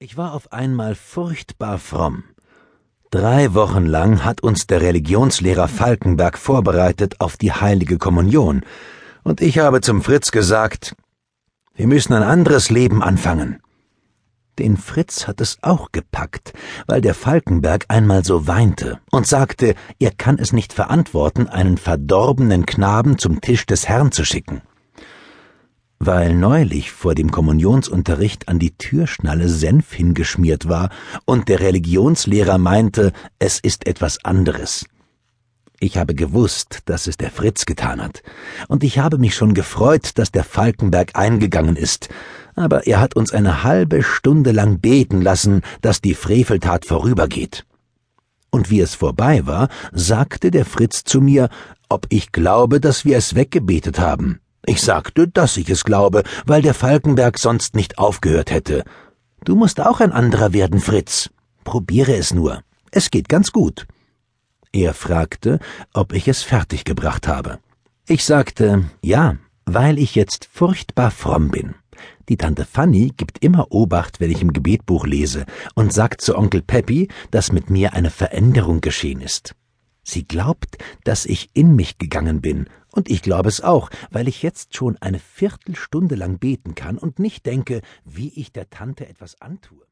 Ich war auf einmal furchtbar fromm. Drei Wochen lang hat uns der Religionslehrer Falkenberg vorbereitet auf die heilige Kommunion, und ich habe zum Fritz gesagt, wir müssen ein anderes Leben anfangen. Den Fritz hat es auch gepackt, weil der Falkenberg einmal so weinte und sagte, er kann es nicht verantworten, einen verdorbenen Knaben zum Tisch des Herrn zu schicken weil neulich vor dem Kommunionsunterricht an die Türschnalle Senf hingeschmiert war und der Religionslehrer meinte, es ist etwas anderes. Ich habe gewusst, dass es der Fritz getan hat, und ich habe mich schon gefreut, dass der Falkenberg eingegangen ist, aber er hat uns eine halbe Stunde lang beten lassen, dass die Freveltat vorübergeht. Und wie es vorbei war, sagte der Fritz zu mir, ob ich glaube, dass wir es weggebetet haben. Ich sagte, dass ich es glaube, weil der Falkenberg sonst nicht aufgehört hätte. Du musst auch ein anderer werden, Fritz. Probiere es nur. Es geht ganz gut. Er fragte, ob ich es fertiggebracht habe. Ich sagte, ja, weil ich jetzt furchtbar fromm bin. Die Tante Fanny gibt immer Obacht, wenn ich im Gebetbuch lese, und sagt zu Onkel Peppy, dass mit mir eine Veränderung geschehen ist. Sie glaubt, dass ich in mich gegangen bin, und ich glaube es auch, weil ich jetzt schon eine Viertelstunde lang beten kann und nicht denke, wie ich der Tante etwas antue.